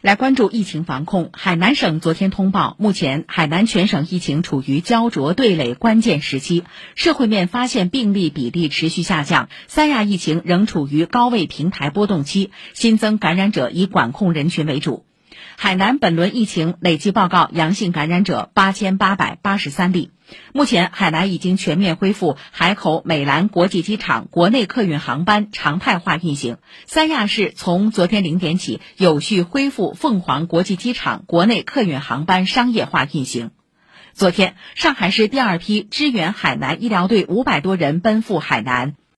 来关注疫情防控，海南省昨天通报，目前海南全省疫情处于焦灼对垒关键时期，社会面发现病例比例持续下降，三亚疫情仍处于高位平台波动期，新增感染者以管控人群为主。海南本轮疫情累计报告阳性感染者八千八百八十三例。目前，海南已经全面恢复海口美兰国际机场国内客运航班常态化运行。三亚市从昨天零点起有序恢复凤凰国际机场国内客运航班商业化运行。昨天，上海市第二批支援海南医疗队五百多人奔赴海南。